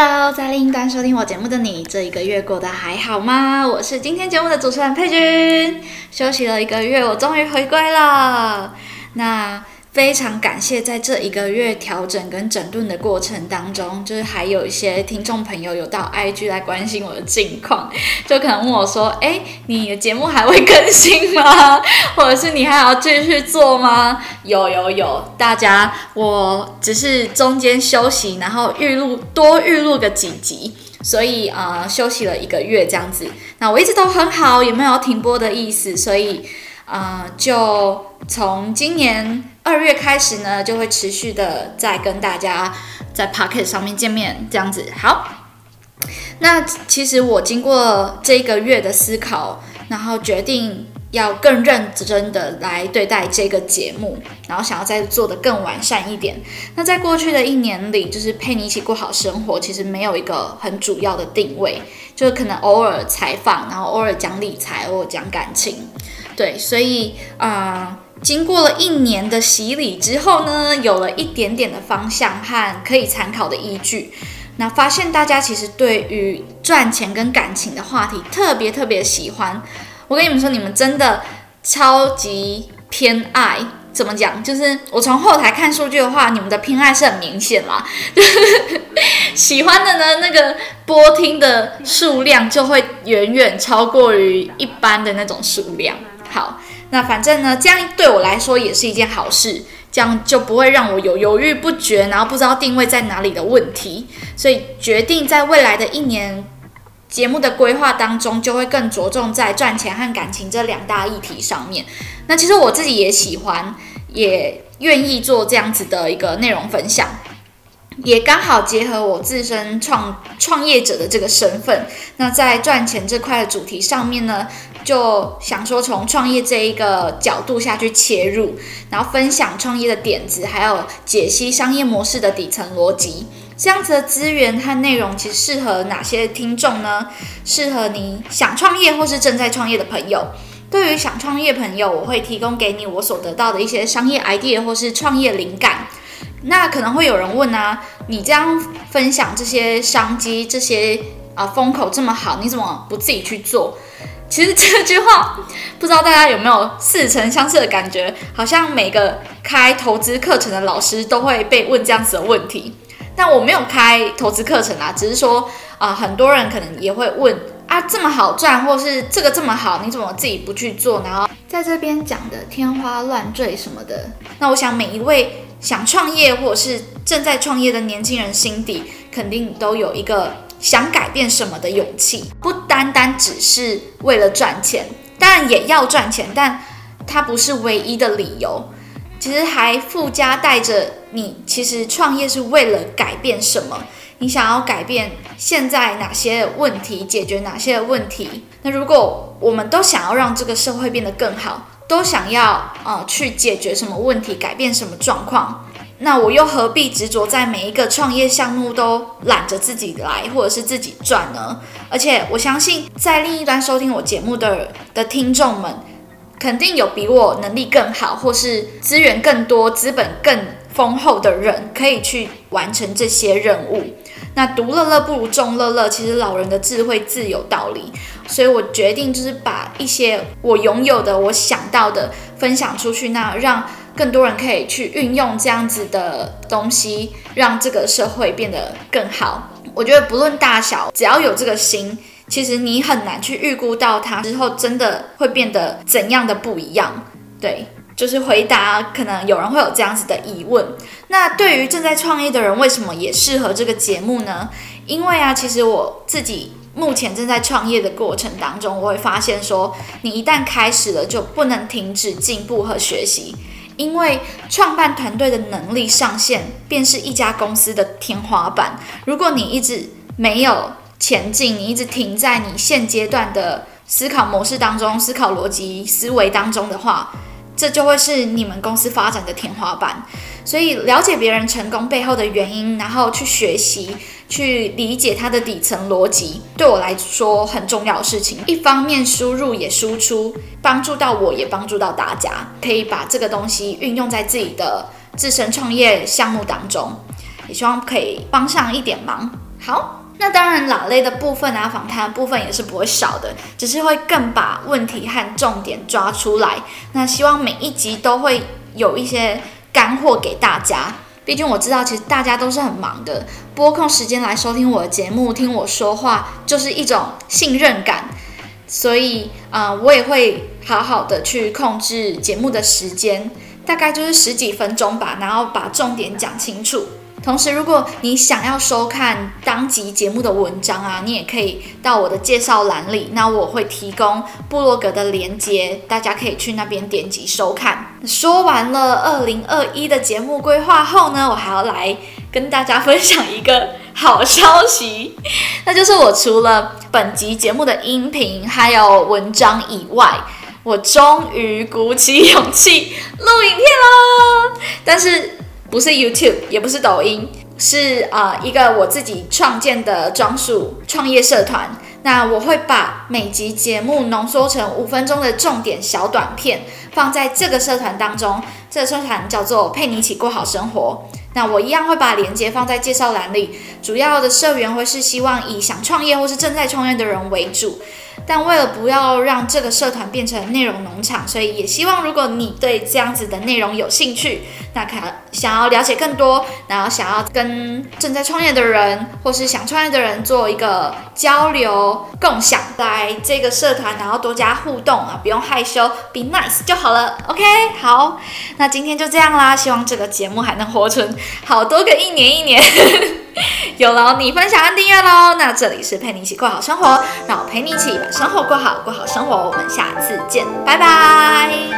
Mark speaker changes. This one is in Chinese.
Speaker 1: Hello，在另一端收听我节目的你，这一个月过得还好吗？我是今天节目的主持人佩君，休息了一个月，我终于回归了。那。非常感谢，在这一个月调整跟整顿的过程当中，就是还有一些听众朋友有到 IG 来关心我的近况，就可能问我说：“哎，你的节目还会更新吗？或者是你还要继续做吗？”有有有，大家，我只是中间休息，然后预录多预录个几集，所以呃休息了一个月这样子。那我一直都很好，也没有停播的意思，所以呃就从今年。二月开始呢，就会持续的再跟大家在 p o c k e t 上面见面，这样子。好，那其实我经过这个月的思考，然后决定要更认真的来对待这个节目，然后想要再做的更完善一点。那在过去的一年里，就是陪你一起过好生活，其实没有一个很主要的定位，就是可能偶尔采访，然后偶尔讲理财，偶尔讲感情，对，所以啊。经过了一年的洗礼之后呢，有了一点点的方向和可以参考的依据。那发现大家其实对于赚钱跟感情的话题特别特别喜欢。我跟你们说，你们真的超级偏爱。怎么讲？就是我从后台看数据的话，你们的偏爱是很明显啦。喜欢的呢，那个播听的数量就会远远超过于一般的那种数量。好。那反正呢，这样对我来说也是一件好事，这样就不会让我有犹豫不决，然后不知道定位在哪里的问题。所以决定在未来的一年节目的规划当中，就会更着重在赚钱和感情这两大议题上面。那其实我自己也喜欢，也愿意做这样子的一个内容分享。也刚好结合我自身创创业者的这个身份，那在赚钱这块的主题上面呢，就想说从创业这一个角度下去切入，然后分享创业的点子，还有解析商业模式的底层逻辑。这样子的资源和内容，其实适合哪些听众呢？适合你想创业或是正在创业的朋友。对于想创业朋友，我会提供给你我所得到的一些商业 idea 或是创业灵感。那可能会有人问啊，你这样分享这些商机、这些啊风口这么好，你怎么不自己去做？其实这句话不知道大家有没有似曾相识的感觉，好像每个开投资课程的老师都会被问这样子的问题。但我没有开投资课程啊，只是说啊，很多人可能也会问啊，这么好赚，或是这个这么好，你怎么自己不去做？然后在这边讲的天花乱坠什么的，那我想每一位。想创业或者是正在创业的年轻人心底，肯定都有一个想改变什么的勇气，不单单只是为了赚钱，当然也要赚钱，但它不是唯一的理由。其实还附加带着你，其实创业是为了改变什么？你想要改变现在哪些问题，解决哪些问题？那如果我们都想要让这个社会变得更好。都想要呃去解决什么问题，改变什么状况，那我又何必执着在每一个创业项目都揽着自己来，或者是自己赚呢？而且我相信，在另一端收听我节目的的听众们，肯定有比我能力更好，或是资源更多、资本更丰厚的人，可以去完成这些任务。那独乐乐不如众乐乐，其实老人的智慧自有道理，所以我决定就是把一些我拥有的、我想到的分享出去，那让更多人可以去运用这样子的东西，让这个社会变得更好。我觉得不论大小，只要有这个心，其实你很难去预估到它之后真的会变得怎样的不一样。对。就是回答，可能有人会有这样子的疑问。那对于正在创业的人，为什么也适合这个节目呢？因为啊，其实我自己目前正在创业的过程当中，我会发现说，你一旦开始了，就不能停止进步和学习，因为创办团队的能力上限便是一家公司的天花板。如果你一直没有前进，你一直停在你现阶段的思考模式当中、思考逻辑思维当中的话，这就会是你们公司发展的天花板。所以，了解别人成功背后的原因，然后去学习、去理解它的底层逻辑，对我来说很重要的事情。一方面输入也输出，帮助到我，也帮助到大家，可以把这个东西运用在自己的自身创业项目当中，也希望可以帮上一点忙。好，那当然，老类的部分啊，访谈部分也是不会少的，只是会更把问题和重点抓出来。那希望每一集都会有一些。干货给大家，毕竟我知道，其实大家都是很忙的，播控时间来收听我的节目，听我说话，就是一种信任感。所以，啊，我也会好好的去控制节目的时间，大概就是十几分钟吧，然后把重点讲清楚。同时，如果你想要收看当集节目的文章啊，你也可以到我的介绍栏里，那我会提供部落格的连接，大家可以去那边点击收看。说完了二零二一的节目规划后呢，我还要来跟大家分享一个好消息，那就是我除了本集节目的音频还有文章以外，我终于鼓起勇气录影片了，但是。不是 YouTube，也不是抖音，是啊一个我自己创建的专属创业社团。那我会把每集节目浓缩成五分钟的重点小短片，放在这个社团当中。这个社团叫做“陪你一起过好生活”。那我一样会把链接放在介绍栏里。主要的社员会是希望以想创业或是正在创业的人为主。但为了不要让这个社团变成内容农场，所以也希望如果你对这样子的内容有兴趣，那可想要了解更多，然后想要跟正在创业的人或是想创业的人做一个交流共享，在这个社团，然后多加互动啊，不用害羞，be nice 就好了。OK，好，那今天就这样啦，希望这个节目还能活存好多个一年一年。有劳你分享和订阅喽，那这里是陪你一起过好生活，那我陪你一起把生活过好，过好生活。我们下次见，拜拜。